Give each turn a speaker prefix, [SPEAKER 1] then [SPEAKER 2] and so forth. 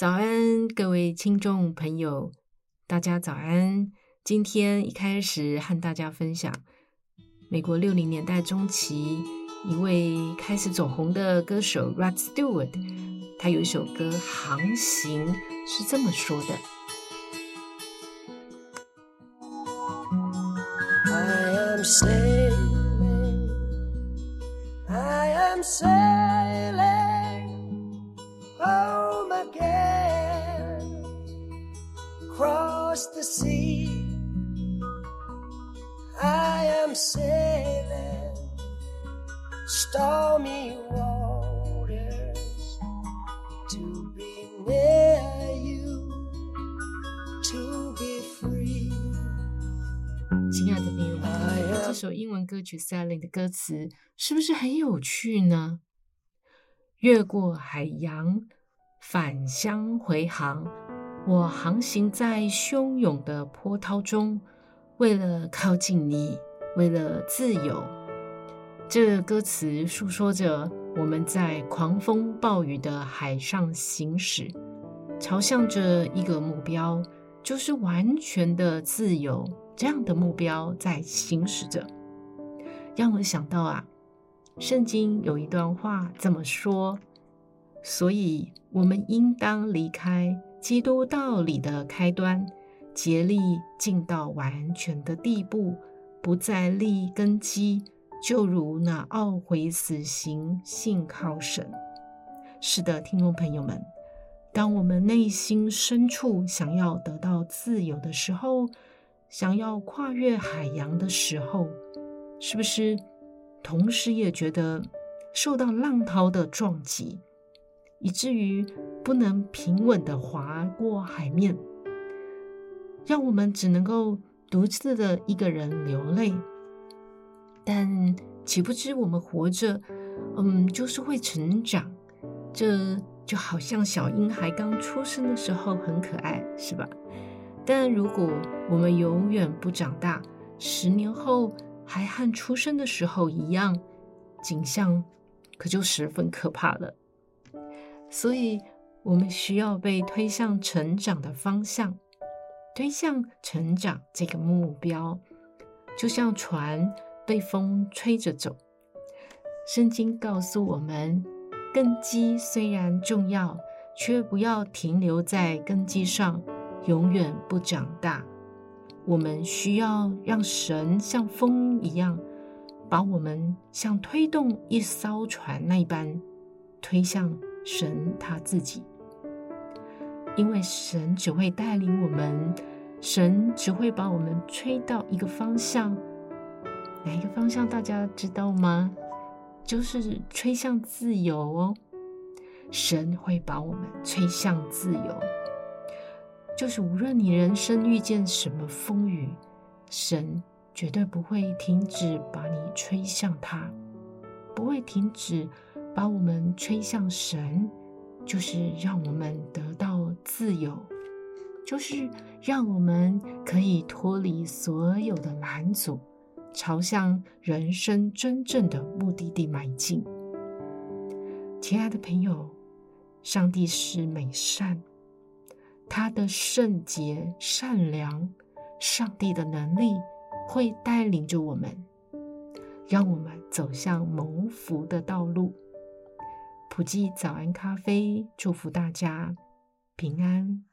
[SPEAKER 1] 早安，各位听众朋友，大家早安。今天一开始和大家分享美国六零年代中期一位开始走红的歌手 Rod Stewart，他有一首歌《航行》是这么说的。
[SPEAKER 2] I am sailing, I am sailing Sailing stormy waters to be near you, to be free.
[SPEAKER 1] 亲爱的朋友们，这首英文歌曲《Sailing》的歌词是不是很有趣呢？越过海洋，返乡回航，我航行在汹涌的波涛中，为了靠近你，为了自由。这歌词诉说着我们在狂风暴雨的海上行驶，朝向着一个目标，就是完全的自由。这样的目标在行驶着，让我想到啊，圣经有一段话这么说：所以我们应当离开基督道理的开端，竭力进到完全的地步，不再立根基，就如那懊悔死刑，信靠神。是的，听众朋友们，当我们内心深处想要得到自由的时候，想要跨越海洋的时候，是不是同时也觉得受到浪涛的撞击，以至于不能平稳地划过海面，让我们只能够独自的一个人流泪？但岂不知我们活着，嗯，就是会成长，这就好像小婴孩刚出生的时候很可爱，是吧？但如果我们永远不长大，十年后还和出生的时候一样，景象可就十分可怕了。所以，我们需要被推向成长的方向，推向成长这个目标，就像船被风吹着走。圣经告诉我们，根基虽然重要，却不要停留在根基上。永远不长大。我们需要让神像风一样，把我们像推动一艘船那般推向神他自己。因为神只会带领我们，神只会把我们吹到一个方向。哪一个方向大家知道吗？就是吹向自由哦。神会把我们吹向自由。就是无论你人生遇见什么风雨，神绝对不会停止把你吹向他，不会停止把我们吹向神，就是让我们得到自由，就是让我们可以脱离所有的拦阻，朝向人生真正的目的地迈进。亲爱的朋友，上帝是美善。他的圣洁、善良，上帝的能力会带领着我们，让我们走向蒙福的道路。埔基早安咖啡，祝福大家平安。